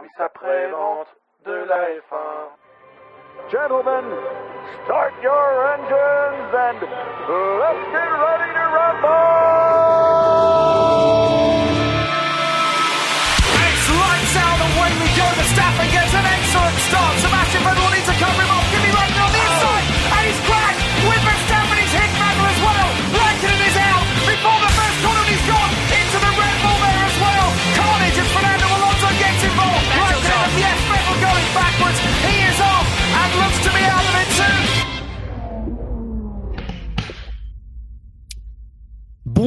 service après-vente de la F1. Gentlemen, start your engines and let's get ready to rumble! It's lights out away we go. Verstappen gets an excellent start. Sebastian Vettel will need to cover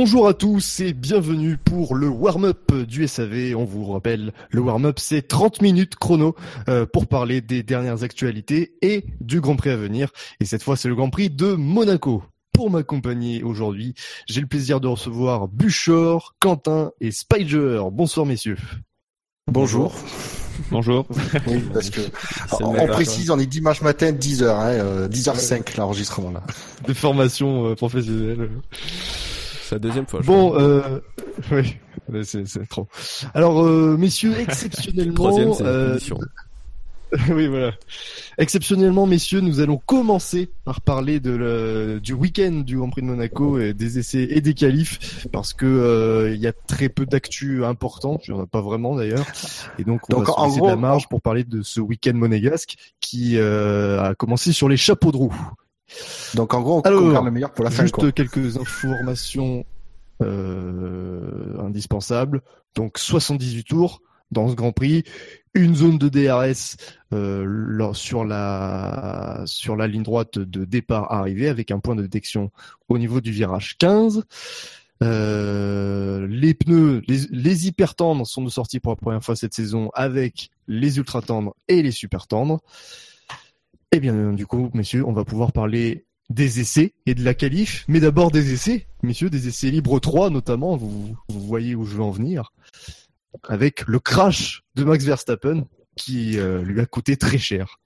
Bonjour à tous et bienvenue pour le warm-up du SAV. On vous rappelle, le warm-up c'est 30 minutes chrono euh, pour parler des dernières actualités et du Grand Prix à venir. Et cette fois c'est le Grand Prix de Monaco. Pour m'accompagner aujourd'hui, j'ai le plaisir de recevoir Buchor, Quentin et Spider. Bonsoir messieurs. Bonjour. Bonjour. Oui, parce que on, précise, on est dimanche matin 10h, hein, euh, 10h05 l'enregistrement là. De formation euh, professionnelle. C'est la deuxième fois. Bon, euh, oui, c'est c'est trop. Alors euh, messieurs, exceptionnellement, Troisième, c'est euh, oui, voilà. Exceptionnellement, messieurs, nous allons commencer par parler de le, du week-end du Grand Prix de Monaco et des essais et des qualifs, parce que euh, il y a très peu d'actu important, il n'y en a pas vraiment d'ailleurs, et donc on Donc, va se laisser gros, de la marge pour parler de ce week-end monégasque qui euh, a commencé sur les chapeaux de roue. Donc en gros, on Alors, garde le meilleur pour la fin. Juste Quoi. quelques informations euh, indispensables. Donc 78 tours dans ce Grand Prix, une zone de DRS euh, sur la sur la ligne droite de départ arrivée avec un point de détection au niveau du virage 15. Euh, les pneus, les, les hyper tendres sont de sortie pour la première fois cette saison avec les ultra tendres et les super tendres. Eh bien, du coup, messieurs, on va pouvoir parler des essais et de la qualif, mais d'abord des essais, messieurs, des essais libres 3 notamment, vous, vous voyez où je veux en venir, avec le crash de Max Verstappen qui euh, lui a coûté très cher.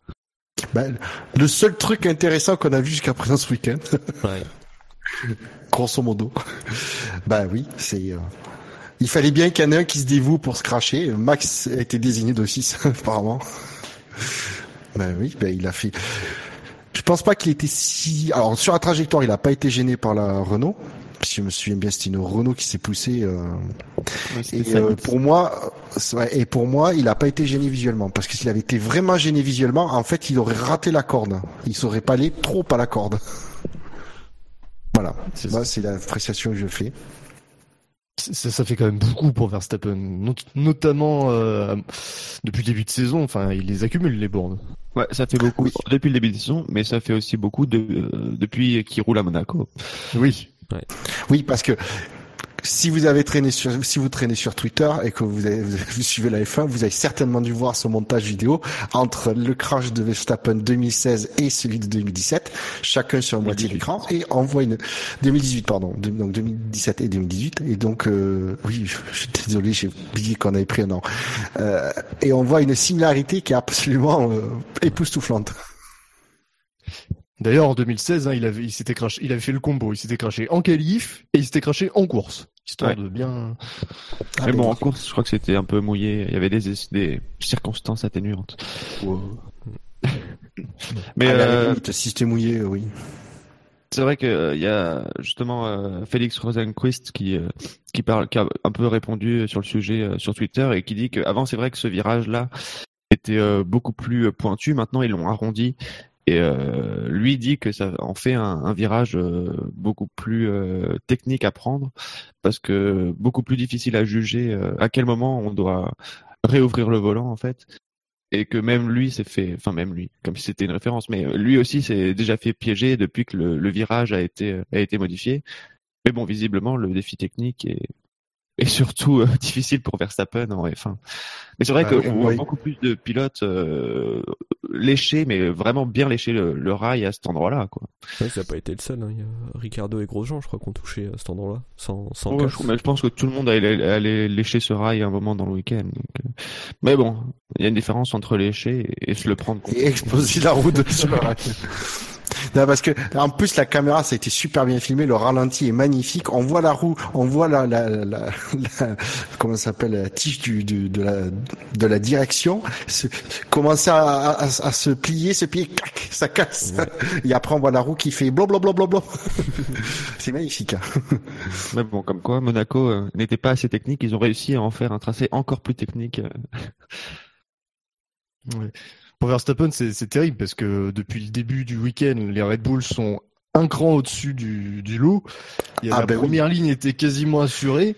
Ben, le seul truc intéressant qu'on a vu jusqu'à présent ce week-end, Ouais. grosso modo. ben oui, c'est. euh, Il fallait bien qu'il y en ait un qui se dévoue pour se cracher. Max a été désigné d'office apparemment. Ben oui, ben il a fait. Je pense pas qu'il était si. Alors sur la trajectoire, il a pas été gêné par la Renault. Si je me souviens bien, c'était une Renault qui s'est poussée. euh, Et ça. euh, pour moi, et pour moi, il a pas été gêné visuellement parce que s'il avait été vraiment gêné visuellement, en fait, il aurait raté la corde. Il serait pas allé trop à la corde. Voilà, C'est c'est l'appréciation que je fais. Ça, ça fait quand même beaucoup pour Verstappen, not- notamment euh, depuis le début de saison. Enfin, il les accumule les bornes. Ouais, ça fait beaucoup Oui. depuis le début de saison, mais ça fait aussi beaucoup de, euh, depuis qu'il roule à Monaco. Oui. Oui, parce que si vous avez traîné sur, si vous traînez sur Twitter et que vous, avez, vous suivez la F1, vous avez certainement dû voir ce montage vidéo entre le crash de Verstappen 2016 et celui de 2017, chacun sur moitié l'écran, et on voit une 2018 pardon, donc 2017 et 2018, et donc euh, oui, je je suis désolé, j'ai oublié qu'on avait pris un an, euh, et on voit une similarité qui est absolument euh, époustouflante. D'ailleurs, en 2016, hein, il avait, il s'était craché, il avait fait le combo. Il s'était craché en qualif et il s'était craché en course, histoire Ouais. de bien. mais bon, en course, je crois que c'était un peu mouillé. Il y avait des, des circonstances atténuantes. Mais euh, si c'était mouillé, oui. c'est vrai que euh, il y a justement euh, Félix Rosenquist qui euh, qui parle, qui a un peu répondu sur le sujet euh, sur Twitter et qui dit qu'avant c'est vrai que ce virage-là était euh, beaucoup plus euh, pointu. Maintenant ils l'ont arrondi et euh, lui dit que ça en fait un, un virage euh, beaucoup plus euh, technique à prendre parce que beaucoup plus difficile à juger euh, à quel moment on doit réouvrir le volant en fait et que même lui s'est fait, enfin même lui, comme si c'était une référence, mais euh, lui aussi s'est déjà fait piéger depuis que le, le virage a été euh, a été modifié. Mais bon, visiblement le défi technique est est surtout euh, difficile pour Verstappen en F1. Mais c'est vrai Ah, qu'on oui, voit oui. beaucoup plus de pilotes euh, lécher, mais vraiment bien lécher le, le rail à cet endroit-là, quoi. Ouais, ça n'a pas été le seul. hein. Il y a Ricardo et Grosjean, je crois, qu'on touché à cet endroit-là, sans, sans Ouais, je, mais je pense que tout le monde allait, allait lécher ce rail à un moment dans le week-end. donc, euh. Mais bon, il y a une différence entre lécher et, et se le prendre. contre- Et exploser la roue de sur le rail. Non, parce que en plus la caméra ça a été super bien filmé, le ralenti est magnifique. On voit la roue, on voit la, la, la, la- comment s'appelle la tige du, du- de la de la direction se, commencer à, à, à se plier, se plier, clac, ça casse. Et après on voit la roue qui fait blablabla. C'est magnifique. hein. Mais bon, comme quoi, Monaco euh, n'était pas assez technique. Ils ont réussi à en faire un tracé encore plus technique. euh. Ouais. Pour Verstappen, c'est terrible parce que depuis le début du week-end, les Red Bull sont un cran au-dessus du, du lot. Il y a Ah la ben oui. première ligne était quasiment assurée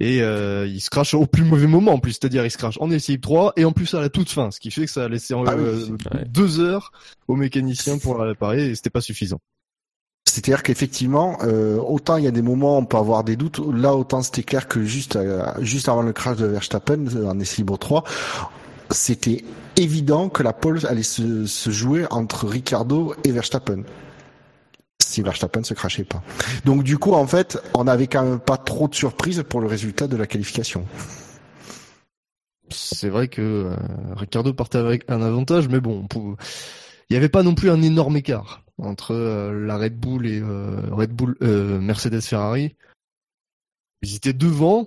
et euh, il se crache au plus mauvais moment en plus, c'est-à-dire il se crache en essai libre 3 et en plus à la toute fin, ce qui fait que ça a laissé Ah euh, ouais. deux heures aux mécaniciens pour la réparer et c'était pas suffisant. C'est-à-dire qu'effectivement, euh, autant il y a des moments où on peut avoir des doutes, là autant c'était clair que juste euh, juste avant le crash de Verstappen en essai libre 3, c'était évident que la pole allait se, jouer entre Ricardo et Verstappen. Si Verstappen se crachait pas. Donc du coup, en fait, on n'avait quand même pas trop de surprises pour le résultat de la qualification. C'est vrai que euh, Ricardo partait avec un avantage, mais bon, il n'y avait pas non plus un énorme écart entre euh, la Red Bull et euh, Red Bull euh, Mercedes Ferrari. Ils étaient devant,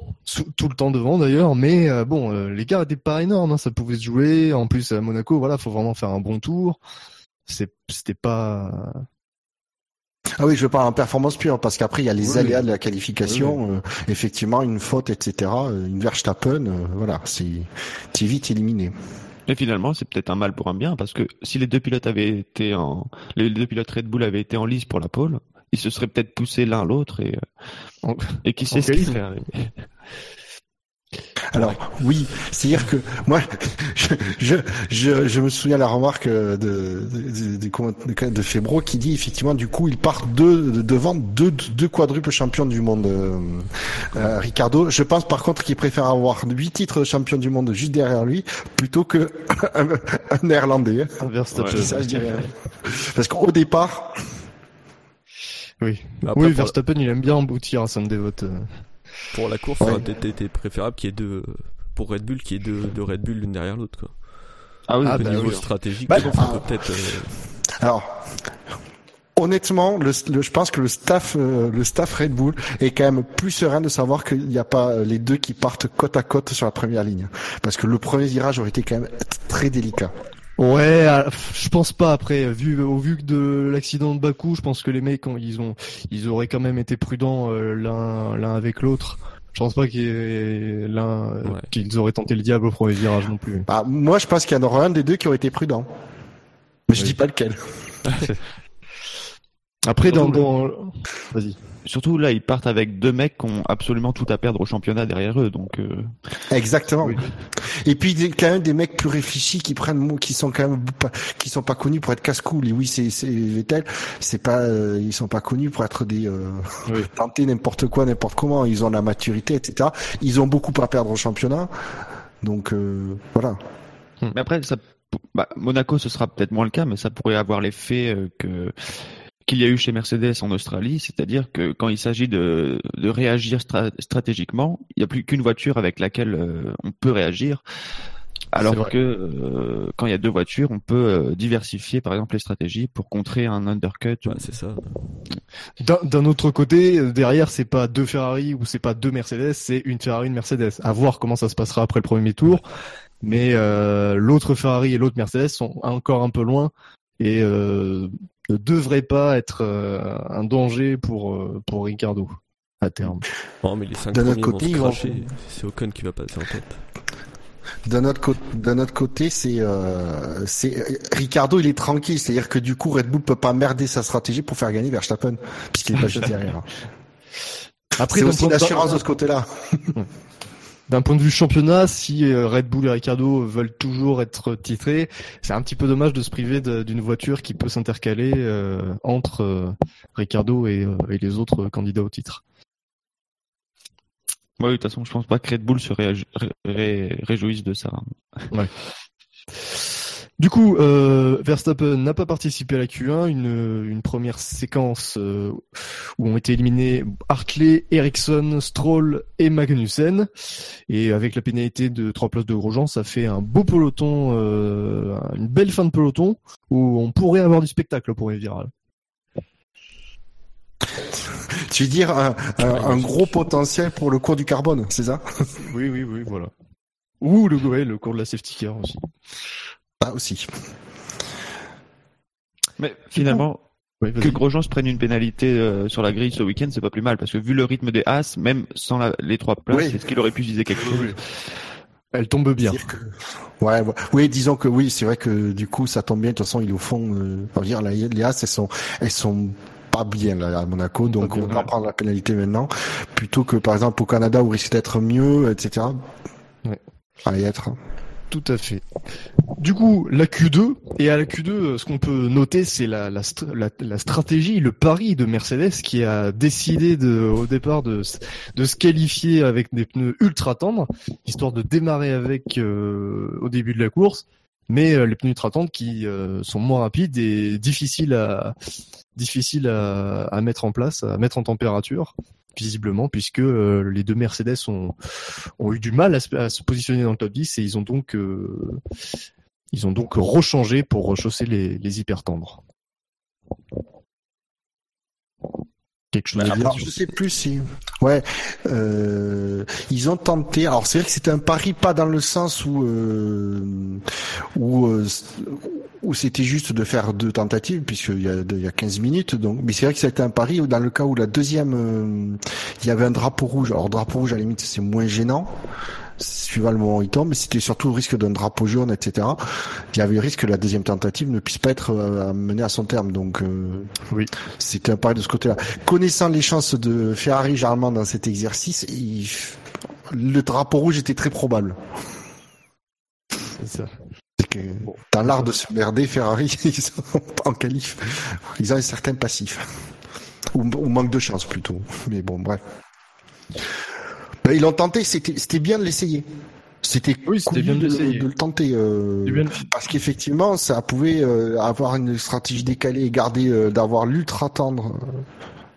tout le temps devant d'ailleurs, mais euh, bon, euh, l'écart était pas énorme, hein, ça pouvait se jouer. En plus à Monaco, voilà, faut vraiment faire un bon tour. C'était pas. Ah oui, je parle en performance pure, parce qu'après il y a les Oui, aléas de la qualification, euh, effectivement une faute, etc. euh, Une Verstappen, euh, voilà, c'est vite éliminé. Et finalement, c'est peut-être un mal pour un bien parce que si les deux pilotes avaient été en, les deux pilotes Red Bull avaient été en lice pour la pole, ils se seraient peut-être poussés l'un l'autre et euh, En- et qui sait ce arrivé. Alors oui, c'est-à-dire que moi, je, je, je, je me souviens la remarque de de, de, de, de- de Febro qui dit effectivement du coup il part deux, de- devant deux, deux quadruples champions du monde. euh, euh, Ricardo, je pense par contre qu'il préfère avoir huit titres de champion du monde juste derrière lui plutôt que un, un néerlandais. hein. Un Verstappen. Ouais, Ça, je dirais. Parce qu'au départ, Oui, après, oui pour, Verstappen, il aime bien emboutir à son dévote. pour la course, Ouais. été préférable qu'il y ait deux, pour Red Bull, qu'il y ait deux, deux Red Bull l'une derrière l'autre, quoi. Ah oui, Ah, Au bah niveau oui. stratégique, Bah, on peut ah. peut-être, euh, Alors, honnêtement, le, le- je pense que le staff, euh, le staff Red Bull est quand même plus serein de savoir qu'il n'y a pas euh, les deux qui partent côte à côte sur la première ligne, parce que le premier virage aurait été quand même très délicat. Ouais, euh, je pense pas après vu au vu de l'accident de Bakou, je pense que les mecs ils ont ils auraient quand même été prudents euh, l'un l'un avec l'autre. Je pense pas euh, Ouais. qu'ils auraient tenté le diable au premier virage non plus. Ah, moi, je pense qu'il y en aura un des deux qui aurait été prudent, mais je Oui. dis pas lequel. Après dans, dans... vas-y. Surtout là, ils partent avec deux mecs qui ont absolument tout à perdre au championnat derrière eux, donc euh, Exactement. Oui. Et puis des- quand même des mecs plus réfléchis qui prennent qui sont quand même pas, qui sont pas connus pour être casse-cou. Oui, c'est c'est Vettel, c'est pas euh, ils sont pas connus pour être des euh, Oui. tenter n'importe quoi n'importe comment. Ils ont la maturité, etc. Ils ont beaucoup à perdre au championnat. Donc euh, voilà. Mais après, ça, bah, Monaco, ce sera peut-être moins le cas, mais ça pourrait avoir l'effet euh, que qu'il y a eu chez Mercedes en Australie, c'est-à-dire que quand il s'agit de, de réagir stra- stratégiquement, il n'y a plus qu'une voiture avec laquelle euh, on peut réagir, alors que euh, quand il y a deux voitures, on peut euh, diversifier par exemple les stratégies pour contrer un undercut. ouais, c'est ça. D'un autre côté, derrière c'est pas deux Ferrari ou c'est pas deux Mercedes, c'est une Ferrari une Mercedes. À voir comment ça se passera après le premier tour. Mais euh, l'autre Ferrari et l'autre Mercedes sont encore un peu loin et euh, ne devraient pas être euh, un danger pour euh, pour Ricardo à terme. Non, mais les premiers côté, vont se. C'est Ocon qui va passer en tête. D'un autre côté, d'un autre côté, c'est euh, c'est Ricardo, il est tranquille, c'est-à-dire que du coup Red Bull peut pas merder sa stratégie pour faire gagner Verstappen puisqu'il est pas juste derrière. Après C'est aussi l'assurance de ce côté-là. d'un point de vue championnat, si euh, Red Bull et Ricardo veulent toujours être titrés, c'est un petit peu dommage de se priver d'une voiture qui peut s'intercaler euh, entre euh, Ricardo et, et les autres candidats au titre. Ouais, oui, de toute façon, je pense pas que Red Bull se réagi- ré- ré- réjouisse de ça. Du coup, euh, Verstappen n'a pas participé à la Q1, une, une première séquence euh, où ont été éliminés Hartley, Ericsson, Stroll et Magnussen. Et avec la pénalité de trois places de Grosjean, ça fait un beau peloton, euh, une belle fin de peloton où on pourrait avoir du spectacle pour les virales. Tu veux dire un, un, un gros potentiel pour le cours du carbone, c'est ça? Oui, oui, oui, voilà. Ou le, ouais, le cours de la safety car aussi. Ah aussi. Mais finalement, que. Grosjean se prenne une pénalité euh, sur la grille ce week-end, c'est pas plus mal, parce que vu le rythme des As, même sans la- les trois places, Oui. est-ce qu'il aurait pu viser quelque chose Elle tombe bien. Que- Ouais, ouais. oui, disons que oui, c'est vrai que du coup, ça tombe bien. De toute façon, il est au fond. Euh, on va dire, là, les As, elles sont, elles sont pas bien là à Monaco, donc bien, on va ouais. prendre la pénalité maintenant, plutôt que par exemple au Canada où il risque d'être mieux, etc. Ouais. À y être. Tout à fait. Du coup, la Q2, et à la Q2, euh, ce qu'on peut noter, c'est la, la, str- la, la stratégie, le pari de Mercedes qui a décidé de, au départ de, de se qualifier avec des pneus ultra tendres, histoire de démarrer avec euh, au début de la course, mais euh, les pneus ultra tendres qui sont moins rapides et difficiles à difficiles à mettre en place, à mettre en température visiblement, puisque euh, les deux Mercedes ont, ont eu du mal à se, à se positionner dans le top 10 et ils ont donc euh, ils ont donc rechangé pour rechausser les, les hyper tendres. Quelque chose à dire Alors, je sais plus si. Ouais, euh, ils ont tenté. Alors c'est vrai que c'était un pari pas dans le sens où euh, où euh, où c'était juste de faire deux tentatives puisqu'il y a il y a 15 minutes. Donc, mais c'est vrai que c'était un pari dans le cas où la deuxième euh, il y avait un drapeau rouge. Alors drapeau rouge à la limite c'est moins gênant. Suivant le moment où il tombe, mais c'était surtout le risque d'un drapeau jaune, etc. Il y avait le risque que la deuxième tentative ne puisse pas être euh, menée à son terme. Donc, euh, Oui. c'était un pari de ce côté-là. Connaissant les chances de Ferrari généralement dans cet exercice, il- le drapeau rouge était très probable. C'est ça. Que dans l'art de se merder, Ferrari, ils sont en qualif. Ils ont un certain passif. Ou, ou manque de chance plutôt. Mais bon, bref. Ben, ils l'ont tenté, c'était bien de l'essayer. C'était Oui, c'était couillu bien de de, l'essayer. de le tenter. euh, bien. Parce qu'effectivement, ça pouvait euh, avoir une stratégie décalée et garder euh, d'avoir l'ultra tendre.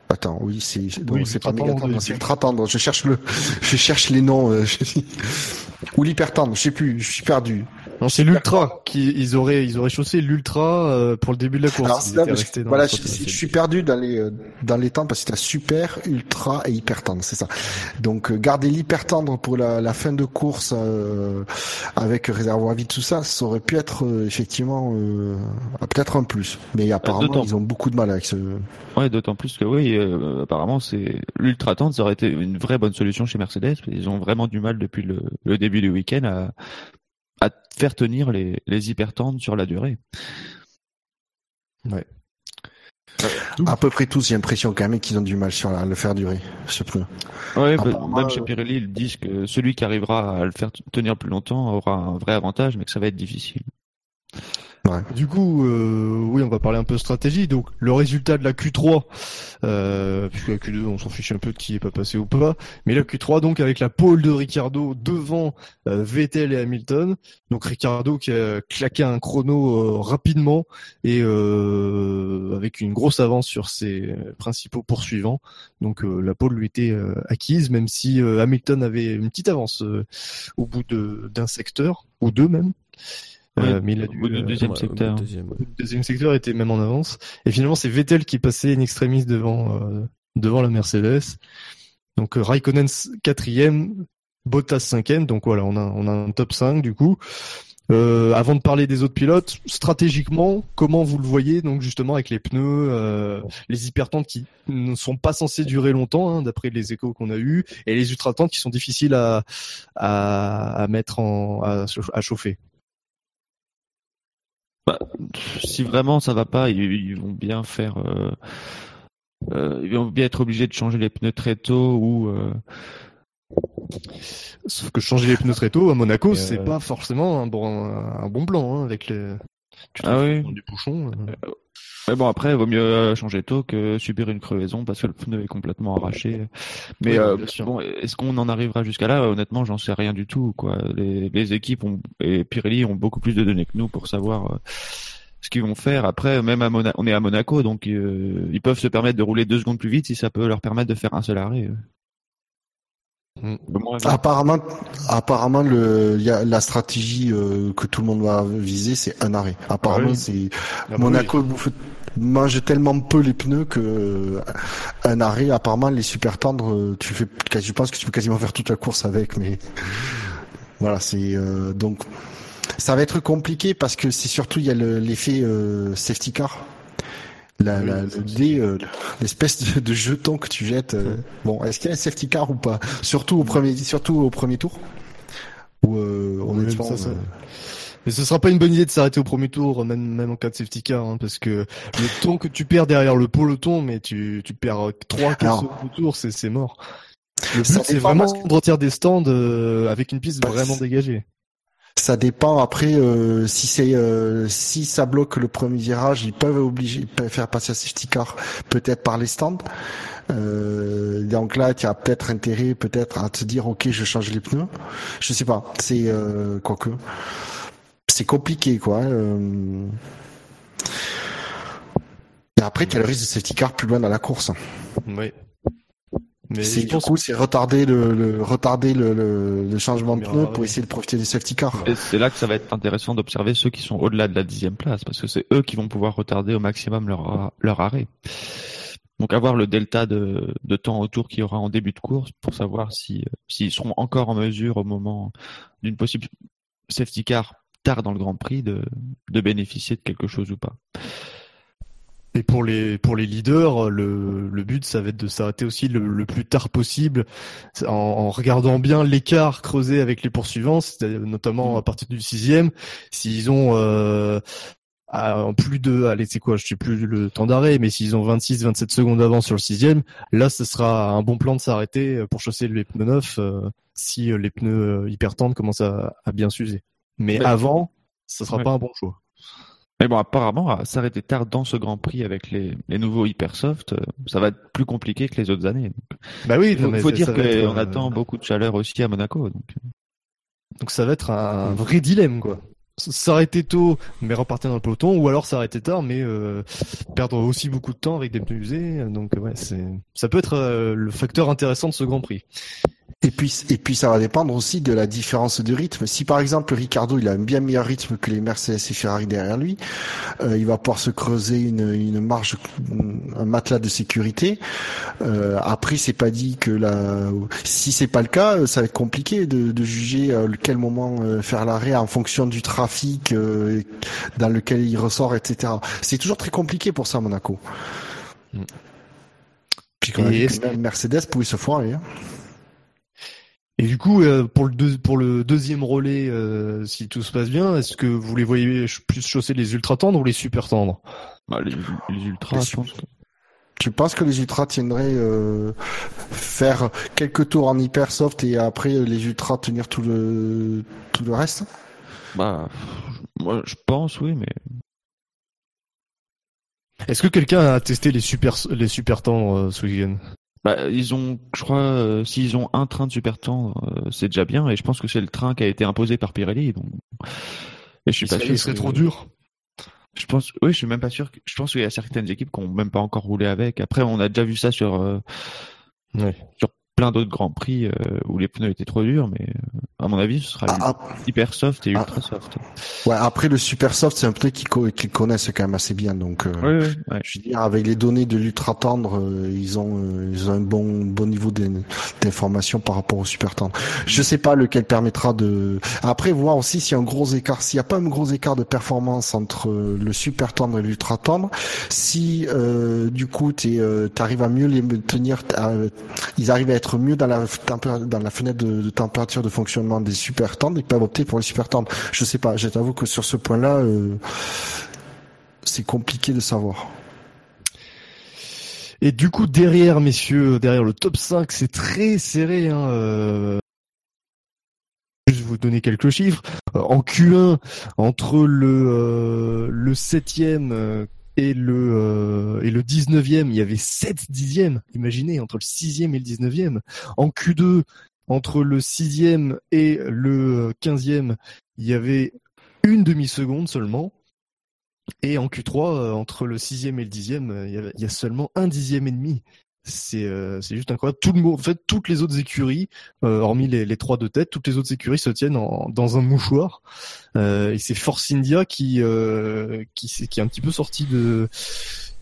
Attends, oui, c'est non, Oui, c'est pas méga tendre, c'est ultra tendre. Je cherche le, je cherche les noms. je- Ou l'hyper tendre, je sais plus, je suis perdu. Non, c'est l'ultra qui ils auraient ils auraient chaussé l'ultra euh, pour le début de la course. Alors, Ils là, dans voilà, je, je suis perdu dans les euh, dans les temps parce que t'as super, ultra et hyper tendre, c'est ça. Donc euh, garder l'hyper tendre pour la, la fin de course euh, avec réservoir vide tout ça, ça aurait pu être euh, effectivement euh, peut-être un plus. Mais apparemment d'autant. ils ont beaucoup de mal avec ce. Ouais, d'autant plus que oui, euh, apparemment c'est l'ultra tente, ça aurait été une vraie bonne solution chez Mercedes. Ils ont vraiment du mal depuis le, le début du week-end à, à faire tenir les, les hyper tendres sur la durée. À peu près tous, j'ai l'impression quand même qu'ils ont du mal sur la, le faire durer ce pneu. Ouais, bah, Apparemment, même chez euh, Pirelli, ils disent que celui qui arrivera à le faire tenir plus longtemps aura un vrai avantage, mais que ça va être difficile. Du coup, euh, oui, on va parler un peu stratégie. Donc, le résultat de la Q3, euh, puisque la Q2, on s'en fiche un peu de qui est pas passé ou pas, mais la Q3, donc, avec la pole de Ricardo devant euh, Vettel et Hamilton. Donc, Ricardo qui a claqué un chrono euh, rapidement et avec une grosse avance sur ses principaux poursuivants. Donc, la pole lui était acquise, même si Hamilton avait une petite avance au bout d'un secteur, ou deux même. Euh, Ouais, mais il a dû, du euh, deuxième Ouais, secteur. deuxième, ouais. le deuxième secteur était même en avance. Et finalement, c'est Vettel qui passait in extremis devant, euh, devant la Mercedes. Donc, Raikkonen quatrième, Bottas cinquième. Donc voilà, on a, on a un top 5 du coup. Euh, avant de parler des autres pilotes, stratégiquement, comment vous le voyez donc justement avec les pneus, euh, les hypertentes qui ne sont pas censés durer longtemps, hein, d'après les échos qu'on a eus, et les ultra-tentes qui sont difficiles à, à, à mettre en à chauffer? Si vraiment ça va pas, ils, ils vont bien faire. euh, euh, ils vont bien être obligés de changer les pneus très tôt ou. euh, Sauf que changer les pneus très tôt à Monaco, c'est euh, pas forcément un bon, un bon plan hein, avec les. Tu Ah oui. dans du bouchon. Mais bon, après, il vaut mieux euh, changer tôt que subir une crevaison parce que le pneu est complètement arraché. Mais Oui, euh, bon, est-ce qu'on en arrivera jusqu'à là? Honnêtement, j'en sais rien du tout. Quoi. Les, les équipes ont, et Pirelli ont beaucoup plus de données que nous pour savoir euh, ce qu'ils vont faire. Après, même à Mona- on est à Monaco, donc euh, ils peuvent se permettre de rouler deux secondes plus vite si ça peut leur permettre de faire un seul arrêt. Mm. Apparemment, apparemment le, il y a la stratégie euh, que tout le monde va viser, c'est un arrêt. Apparemment, Ah oui. c'est Monaco bouffe, mangent tellement peu les pneus que euh, un arrêt, apparemment, les super tendres, euh, tu fais, je pense que tu peux quasiment faire toute la course avec, mais voilà, c'est euh, donc ça va être compliqué parce que c'est surtout il y a le- l'effet euh, safety car. La, la, le dé, euh, l'espèce de, de jeton que tu jettes. euh, Bon, est-ce qu'il y a un safety car ou pas? Surtout au premier, surtout au premier tour? Euh, Oui, euh, Mais ce sera pas une bonne idée de s'arrêter au premier tour, même, même en cas de safety car, hein, parce que le temps que tu perds derrière le peloton, mais tu, tu perds 3 4 Alors- secondes au tour, c'est, c'est mort. Le but, c'est vraiment que- de retirer des stands euh, avec une piste Bah, vraiment dégagée. Ça dépend après euh, si c'est euh, si ça bloque le premier virage, ils peuvent obliger ils peuvent faire passer un safety car peut-être par les stands. Euh, donc là, tu as peut-être intérêt peut-être à te dire ok, je change les pneus. Je sais pas, c'est euh, quoique c'est compliqué quoi. hein, euh. Et après, tu as le risque de safety car plus loin dans la course. Oui. Mais du pense coup, c'est retarder le, le retarder le, le, le changement de alors, pour oui. essayer de profiter des safety cars. Et c'est là que ça va être intéressant d'observer ceux qui sont au-delà de la dixième place, parce que c'est eux qui vont pouvoir retarder au maximum leur, leur arrêt. Donc avoir le delta de, de temps autour qu'il y aura en début de course pour savoir si euh, s'ils seront encore en mesure au moment d'une possible safety car tard dans le Grand Prix de, de bénéficier de quelque chose ou pas. Et pour les pour les leaders, le, le but ça va être de s'arrêter aussi le, le plus tard possible, en, en regardant bien l'écart creusé avec les poursuivants, notamment à partir du sixième. S'ils ont euh, à- plus de, allez c'est quoi, je sais plus le temps d'arrêt, mais s'ils ont 26-27 secondes d'avance sur le sixième, là ce sera un bon plan de s'arrêter pour chausser les pneus neufs euh, si euh, les pneus hyper tendres commencent à, à bien s'user. Mais Ouais. avant, ça sera Ouais. pas un bon choix. Mais bon, apparemment, s'arrêter tard dans ce Grand Prix avec les, les nouveaux Hypersoft, euh, ça va être plus compliqué que les autres années. Donc, Bah oui, il faut, dire qu'on euh, attend beaucoup de chaleur aussi à Monaco. Donc. Donc ça va être un, un vrai dilemme quoi. S'arrêter tôt mais repartir dans le peloton ou alors s'arrêter tard mais euh, perdre aussi beaucoup de temps avec des pneus usés. Donc ouais, c'est ça peut être euh, le facteur intéressant de ce Grand Prix. Et puis, et puis ça va dépendre aussi de la différence de rythme. Si par exemple Ricardo il a un bien meilleur rythme que les Mercedes et Ferrari derrière lui, euh, il va pouvoir se creuser une, une marge, un matelas de sécurité. Euh, après, c'est pas dit que la, si c'est pas le cas, euh, ça va être compliqué de, de juger euh, quel moment euh, faire l'arrêt en fonction du trafic dans lequel il ressort, etc. C'est toujours très compliqué pour ça, Monaco. Puis que même Mercedes pouvait se foirer. hein. Et du coup euh, pour le deux- pour le deuxième relais euh, si tout se passe bien, est-ce que vous les voyez ch- plus chausser les ultra tendres ou les super tendres? Bah, les, les pense que- Tu penses que les ultras tiendraient euh, faire quelques tours en hyper soft et après les ultras tenir tout le tout le reste? Bah, moi, je pense, oui, mais Est-ce que quelqu'un a testé les super les super tendres euh, ce week-end bah, ils ont, je crois, euh, s'ils ont un train de super tendre, euh, c'est déjà bien, et je pense que c'est le train qui a été imposé par Pirelli, donc. Et je suis Il pas serait, sûr. il serait que- trop dur. Je pense, oui, je suis même pas sûr. que- Je pense qu'il y a certaines équipes qui ont même pas encore roulé avec. Après, on a déjà vu ça sur euh, Ouais. sur plein d'autres grands prix euh, où les pneus étaient trop durs, mais euh, à mon avis, ce sera Ah, hyper soft et Ah. ultra soft. Ouais, après le super soft, c'est un pneu qu'ils co- qu'ils connaissent quand même assez bien. Donc, euh, Oui, oui, ouais. je veux dire, avec les données de l'ultra tendre, euh, ils ont euh, ils ont un bon bon niveau d'in- d'information par rapport au super tendre. Je sais pas lequel permettra de. Après, voir aussi s'il y a un gros écart, s'il y a pas un gros écart de performance entre euh, le super tendre et l'ultra tendre. Si euh, du coup tu arrives à mieux les tenir, ils arrivent à être mieux dans la dans la fenêtre de, de température de fonctionnement des super tendres, ils peuvent opter pour les super tendres. Je sais pas, je t'avoue que sur ce point-là, euh, c'est compliqué de savoir. Et du coup, derrière, messieurs, derrière le top 5, c'est très serré. Hein, euh... Vous donner quelques chiffres. En Q1, entre le euh, le septième euh, et le euh, et le 19e, il y avait 7 dixièmes. Imaginez, entre le 6e et le 19e. En Q2, entre le 6e et le 15e, il y avait une demi-seconde seulement. Et en Q3, euh, entre le 6e et le 10e, euh, il y a- il y, a seulement un dixième et demi. C'est euh, juste incroyable. Tout le monde, en fait, toutes les autres écuries, euh, hormis les, les trois de tête, toutes les autres écuries se tiennent en- dans un mouchoir. Euh, et c'est Force India qui euh, qui, qui est un petit peu sorti de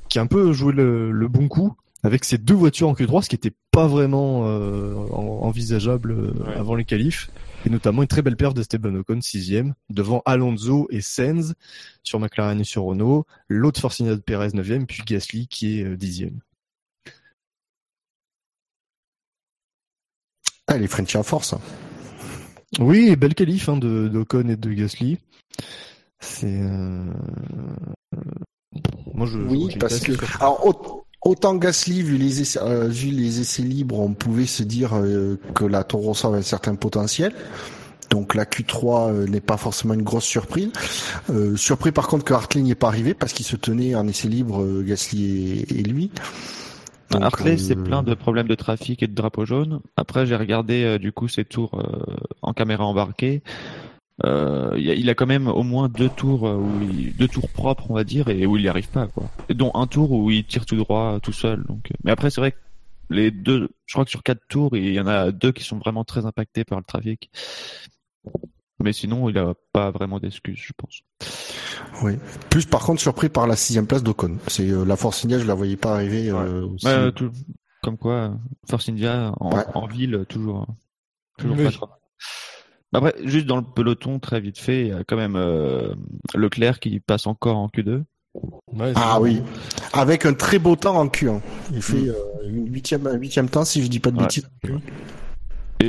qui a un peu joué le, le bon coup avec ces deux voitures en Q3, ce qui n'était pas vraiment euh, en- envisageable euh, Ouais. avant les qualifs. Et notamment une très belle perf d'Esteban Ocon, sixième, devant Alonso et Sainz sur McLaren et sur Renault, l'autre Forcinado Perez neuvième, puis Gasly qui est dixième. Ah, les Frenchies à force. Oui, belle qualif hein, de d'Ocon et de Gasly. C'est euh... moi je Oui, parce que alors au- autant Gasly vu les essais, euh, vu les essais libres, on pouvait se dire euh, que la Toro Rosso avait un certain potentiel. Donc la Q3 euh, n'est pas forcément une grosse surprise. Surpris par contre que Hartley n'y est pas arrivé parce qu'il se tenait en essai libre Gasly et, et lui. Donc, Hartley, euh, c'est plein de problèmes de trafic et de drapeaux jaunes. Après, j'ai regardé euh, du coup ses tours euh, en caméra embarquée. Euh, il, a, quand même au moins deux tours où il- deux tours propres, on va dire, et où il n'y arrive pas, quoi. Et dont un tour où il tire tout droit tout seul. Donc, mais après, c'est vrai que les deux, je crois que sur quatre tours, il y en a deux qui sont vraiment très impactés par le trafic. Mais sinon, il a pas vraiment d'excuses, je pense. Oui. Plus par contre surpris par la sixième place d'Ocon. C'est euh, la Force India, je la voyais pas arriver. euh, aussi. Ouais, tout- comme quoi, Force India en, Ouais. en ville, toujours, toujours Oui. pas trop. Après, juste dans le peloton, très vite fait, il y a quand même euh, Leclerc qui passe encore en Q2. Ouais, Ah oui, avec un très beau temps en Q1. Il fait Mm. euh, une huitième, un huitième temps si je dis pas de Ouais. bêtises.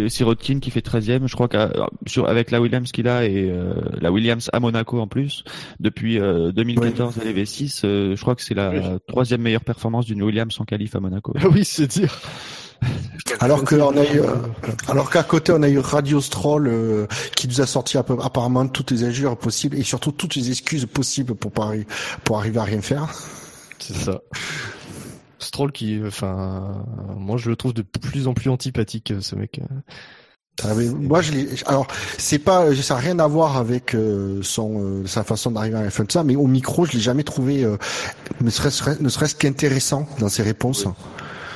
Sirotkin qui fait 13e, je crois qu'avec la Williams qu'il a et euh, la Williams à Monaco en plus, depuis euh, 2014 à l'EV6, euh, je crois que c'est la Oui. troisième meilleure performance d'une Williams en qualif à Monaco. Ah oui, c'est dire. Alors que on a eu, euh, alors qu'à côté on a eu Radio Stroll euh, qui nous a sorti à peu- apparemment toutes les injures possibles et surtout toutes les excuses possibles pour pour arriver à rien faire. C'est ça. Stroll qui, enfin, moi je le trouve de plus en plus antipathique, euh, ce mec. Ah, mais moi je l'ai. Alors c'est pas, ça n'a rien à voir avec euh, son euh, sa façon d'arriver à la fin de ça, mais au micro je l'ai jamais trouvé, euh, ne serait-ce ne serait-ce qu'intéressant dans ses réponses.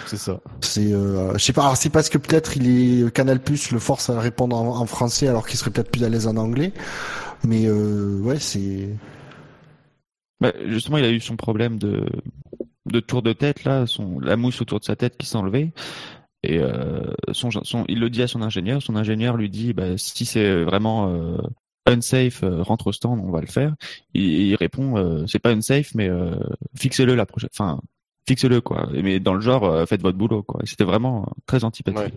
C'est ça. C'est, euh, je sais pas, alors c'est parce que peut-être il est Canal Plus le force à répondre en, en français alors qu'il serait peut-être plus à l'aise en anglais. Mais euh, ouais, c'est. Bah, justement, il a eu son problème de, de tour de tête, là, son, la mousse autour de sa tête qui enlevée. Et euh, son, son, il le dit à son ingénieur. Son ingénieur lui dit bah, si c'est vraiment euh, unsafe, euh, rentre au stand, on va le faire. Il, il répond c'est pas unsafe, mais fixez-le la prochaine. Enfin, fixez-le quoi. Mais dans le genre, faites votre boulot quoi. C'était vraiment très antipathique.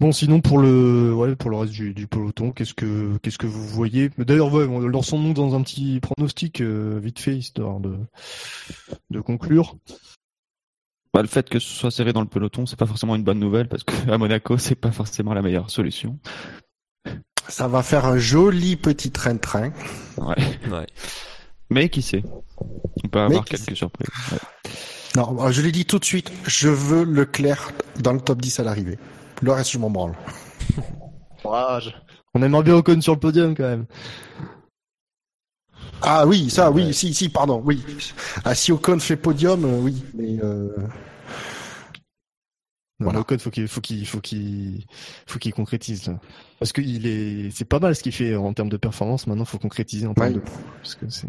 Bon, sinon pour le, ouais, pour le reste du, du peloton, qu'est-ce que, qu'est-ce que vous voyez? D'ailleurs, ouais, on- lançons-nous dans un petit pronostic euh, vite fait histoire de, de conclure. Bah, le fait que ce soit serré dans le peloton, c'est pas forcément une bonne nouvelle parce que à Monaco, c'est pas forcément la meilleure solution. Ça va faire un joli petit train-train. Ouais. Ouais. Mais qui sait? On peut avoir quelques surprises. Ouais. Non, je l'ai dit tout de suite, je veux Leclerc dans le top 10 à l'arrivée. Le reste, je m'en branle. On aimerait bien Ocon sur le podium quand même. Ah oui, ça, oui, si, si, pardon, oui. Ah, si Ocon fait podium, euh, oui, mais euh, Non, Voilà. Ocon, faut qu'il, faut qu'il, faut qu'il, faut qu'il concrétise là. Parce qu'il est, c'est pas mal ce qu'il fait en termes de performance. Maintenant, faut concrétiser en termes Ouais. de parce que c'est.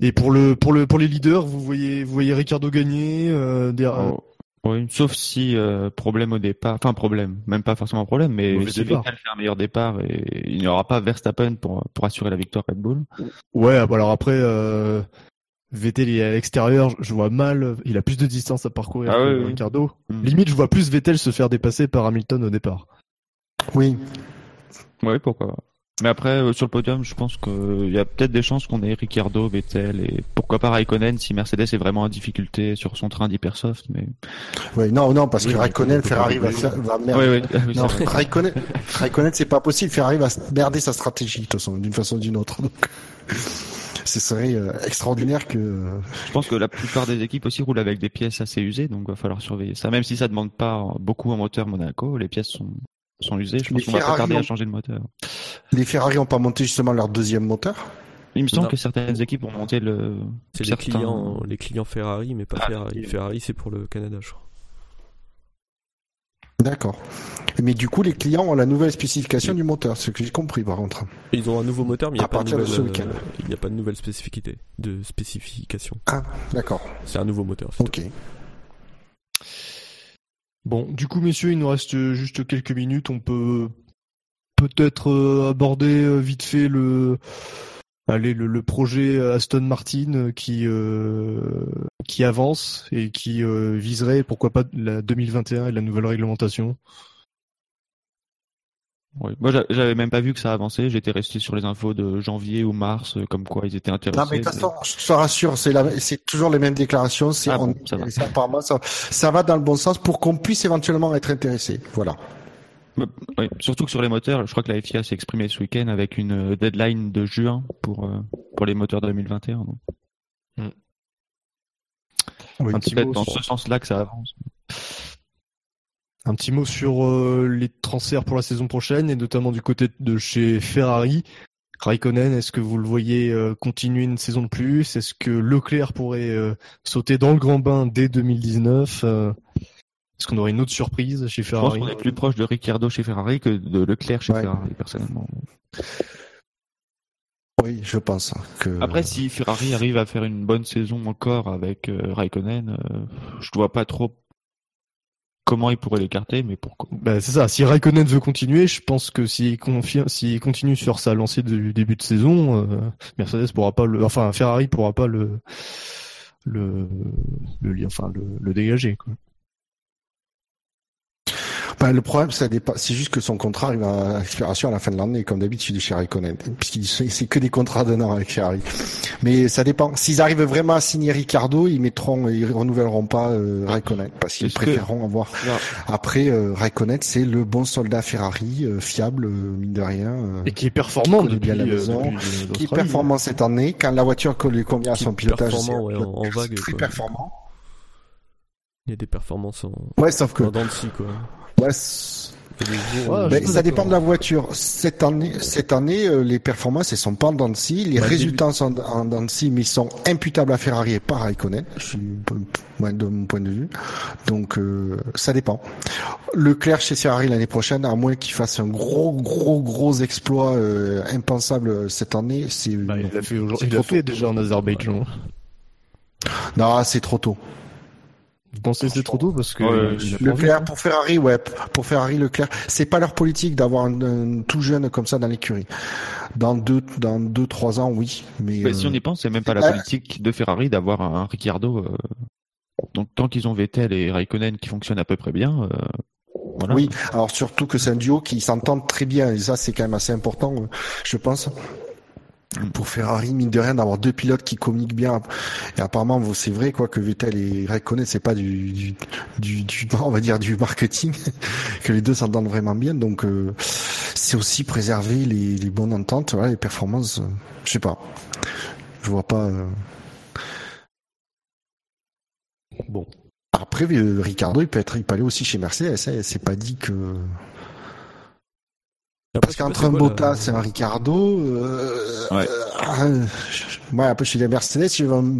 Et pour le, pour le, pour les leaders, vous voyez, vous voyez Ricardo gagner. Euh. Oh, oui, sauf si euh, problème au départ, enfin problème, même pas forcément problème, mais si départ. Vettel fait un meilleur départ et il n'y aura pas Verstappen pour pour assurer la victoire Red Bull. Ouais, ah bah alors après, euh, Vettel il est à l'extérieur, je vois mal. Il a plus de distance à parcourir Ah que oui. Ricardo. Mm. Limite, je vois plus Vettel se faire dépasser par Hamilton au départ. oui. Oui, pourquoi pas. Mais après, euh, sur le podium, je pense qu'il y a peut-être des chances qu'on ait Ricciardo, Vettel et pourquoi pas Raikkonen si Mercedes est vraiment en difficulté sur son train d'hypersoft. Mais Oui, non, non, parce Oui, que Raikkonen, Ferrari va, faire, va merder. oui, oui, Non, c'est vrai. Raikkonen, Raikkonen, c'est pas possible. Ferrari va merder sa stratégie, de toute façon, d'une façon ou d'une autre. Donc, ce serait euh, extraordinaire que. Je pense que la plupart des équipes aussi roulent avec des pièces assez usées, donc va falloir surveiller ça. Même si ça demande pas beaucoup en moteur Monaco, les pièces sont sont usées. Je pense Les qu'on va pas Ferrari tarder à ont- changer le moteur. Les Ferrari ont pas monté justement leur deuxième moteur? Il me semble Non. que certaines équipes ont monté le. C'est les clients, les clients Ferrari, mais pas Ah, Ferrari. oui. Ferrari, c'est pour le Canada, je crois. D'accord. Mais du coup, les clients ont la nouvelle spécification du moteur, ce que j'ai compris par contre. Ils ont un nouveau moteur, mais il n'y À a, pas de partir de nouvelle, euh, il n'y a pas de nouvelle spécificité, de spécification. Ah, d'accord. C'est un nouveau moteur. Ok. Bon, du coup, messieurs, il nous reste juste quelques minutes. On peut peut-être euh, aborder euh, vite fait le, allez, le, projet Aston Martin euh, qui euh, qui avance et qui viserait, pourquoi pas, la 2021 et la nouvelle réglementation. Oui. Moi, j'a- j'avais même pas vu que ça avançait. J'étais resté sur les infos de janvier ou mars, euh, comme quoi ils étaient intéressés. Non, mais de toute façon, je te rassure, c'est la- c'est toujours les mêmes déclarations. C'est Ah on- ça va. apparemment ça, ça va dans le bon sens pour qu'on puisse éventuellement être intéressé. Voilà. Mais- oui, Surtout que sur les moteurs, je crois que la FIA s'est exprimée ce week-end avec une euh, deadline de juin pour euh, pour les moteurs 2021. donc. Peut-être mot dans ce sens-là que ça avance. Un petit mot sur euh, les transferts pour la saison prochaine et notamment du côté de chez Ferrari. Raikkonen, est-ce que vous le voyez euh, continuer une saison de plus? Est-ce que Leclerc pourrait euh, sauter dans le grand bain dès 2019 Euh, Est-ce qu'on aurait une autre surprise chez Je pense Ferrari? qu'on est plus proche de Ricciardo chez Ferrari que de Leclerc chez Ouais. Ferrari, personnellement. Oui, je pense que. Après, si Ferrari arrive à faire une bonne saison encore avec euh, Raikkonen, euh, je ne vois pas trop comment il pourrait l'écarter, mais pourquoi? Bah, c'est ça. Si Raikkonen veut continuer, je pense que s'il s'il continue sur sa lancée du début de saison, euh, Mercedes pourra pas le, enfin Ferrari pourra pas le le le, enfin le, le dégager. Quoi. Bah, le problème, ça dépend. C'est juste que son contrat arrive à expiration à la fin de l'année, comme d'habitude chez Raikkonen, puisqu'il c'est que des contrats d'un an avec Ferrari. Mais ça dépend. S'ils arrivent vraiment à signer Ricardo, ils mettront, ils renouvelleront pas euh, Raikkonen, parce qu'ils que- préféreront avoir. Après, euh, Raikkonen, c'est le bon soldat Ferrari, euh, fiable, euh, mine de rien. euh, Et qui est performant Qui depuis, la maison, depuis, qui est performant cette année. Quand la voiture lui convient à son pilotage, c'est ouais, en- en vague, très quoi. performant. Il y a des performances en, Ouais, sauf que en dents de scie, quoi. Ouais, Ouais, Mais suis ça dépend de la voiture. Cette année, cette année, euh, les performances elles sont pas en dents. Les Bah, résultats sont en dents mais ils sont imputables à Ferrari et pas à Raikkonen. De mon point de vue. Donc euh, ça dépend. Leclerc chez Ferrari l'année prochaine, à moins qu'il fasse un gros, gros, gros exploit euh, impensable cette année, c'est Bah, il l'a fait. Il fait déjà en Azerbaïdjan. Non, c'est trop tôt. Vous pensez que c'est trop tôt parce que Ouais, Leclerc pour Ferrari, ouais, pour Ferrari, Leclerc, c'est pas leur politique d'avoir un, un tout jeune comme ça dans l'écurie. Dans deux, dans deux, trois ans, oui, mais, Mais si euh, on y pense, c'est même pas la Ouais. politique de Ferrari d'avoir un, un Ricciardo. euh, Donc tant qu'ils ont Vettel et Raikkonen qui fonctionnent à peu près bien, euh, voilà. Oui, alors surtout que c'est un duo qui s'entend très bien, et ça c'est quand même assez important, euh, je pense. Pour Ferrari, mine de rien, d'avoir deux pilotes qui communiquent bien. Et apparemment, vous- c'est vrai quoi que Vettel et Raikkonen, c'est pas du, du, du, du- on va dire du marketing, que les deux s'entendent vraiment bien. Donc, euh, c'est aussi préserver les, les bonnes ententes, voilà, les performances. euh, je sais pas, je vois pas. euh. Bon. Après, euh, Ricardo, il peut être, il peut aller aussi chez Mercedes. hein, c'est pas dit que. Après, Parce je pas qu'entre c'est un quoi, Bottas la- et un Ricardo, euh, Ouais. euh, je- moi, un peu chez les Mercedes, si je veux un,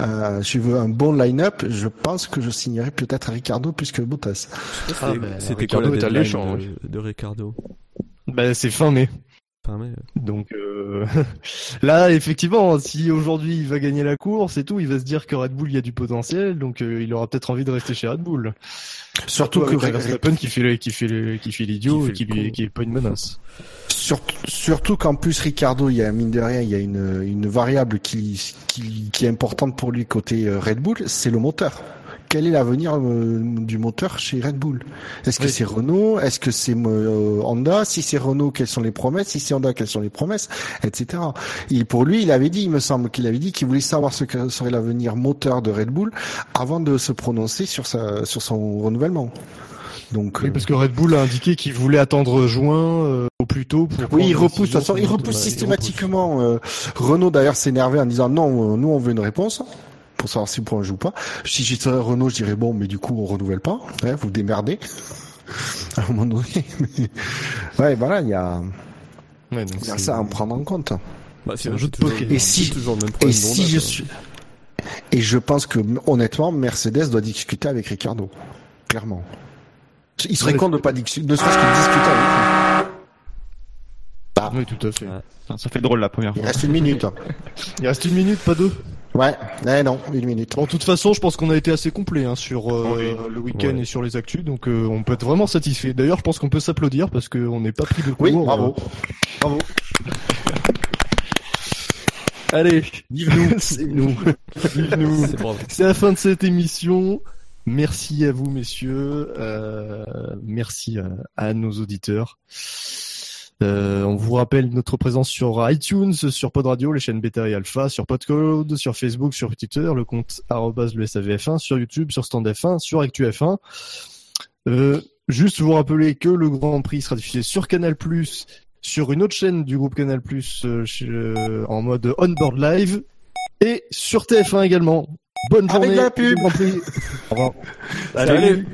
euh, si je veux un bon line-up, je pense que je signerais peut-être Ricardo plus que Bottas. je Ah, c'était- C'était quoi Ricardo la deadline de, de Ricardo Bah, c'est fin mai. Enfin, mais, Donc euh, là, effectivement, si aujourd'hui il va gagner la course et tout, il va se dire que Red Bull il y a du potentiel, donc euh, il aura peut-être envie de rester chez Red Bull. Surtout que avec Verstappen qui fait le- qui fait le- qui fait l'idiot Qui et qui lui qui est pas une menace. Surtout, surtout qu'en plus Ricardo, il y a mine de rien, il y a une, une variable qui, qui, qui est importante pour lui côté euh, Red Bull, c'est le moteur. Quel est l'avenir euh, du moteur chez Red Bull? Est-ce que Oui. c'est Renault? Est-ce que c'est euh, Honda? Si c'est Renault, quelles sont les promesses? Si c'est Honda, quelles sont les promesses? Etc. Et pour lui, il avait dit, il me semble qu'il avait dit qu'il voulait savoir ce que serait l'avenir moteur de Red Bull avant de se prononcer sur sa sur son renouvellement. Donc Oui, euh, parce que Red Bull a indiqué qu'il voulait attendre juin euh, au plus tôt pour. Oui, il repousse. De toute décision façon, il repousse il systématiquement. euh, Renault d'ailleurs s'énervait en disant non, nous on veut une réponse pour savoir si on prend un joue pas. Si j'étais Renault, je dirais bon, mais du coup on renouvelle pas. Ouais, vous démerdez. À un moment donné. Ouais, voilà, il y a, Ouais, donc il y a c'est- ça à en prendre en compte. bah, C'est un jeu de poker. Et si- toujours le même Et si je quoi. suis, et je pense que honnêtement, Mercedes doit discuter avec Ricardo, clairement. Il serait Ouais. con de pas discuter, ne serait-ce que discuter avec lui. Oui, tout à fait. Enfin, ça fait drôle la première Il fois. reste une minute. Il reste une minute, pas deux. Ouais, eh non, une minute. Bon, de toute façon, je pense qu'on a été assez complet hein, sur euh, le week-end Ouais. et sur les actus, donc euh, on peut être vraiment satisfait. D'ailleurs, je pense qu'on peut s'applaudir parce qu'on n'est pas pris de court. Oui, bravo. euh, bravo. Allez, vive nous, vive nous. C'est bravo. C'est la fin de cette émission. Merci à vous, messieurs. Euh, merci à, à nos auditeurs. Euh, on vous rappelle notre présence sur iTunes, sur Pod Radio, les chaînes Beta et Alpha, sur Podcode, sur Facebook, sur Twitter, le compte le SAVF1, sur YouTube, sur Stand F1, sur ActuF1. Euh, juste vous rappeler que le Grand Prix sera diffusé sur Canal+, sur une autre chaîne du groupe Canal+, euh, chez- euh, en mode on-board live, et sur TF1 également. Bonne Avec journée. la pub. du Grand Prix. Au revoir. Salut.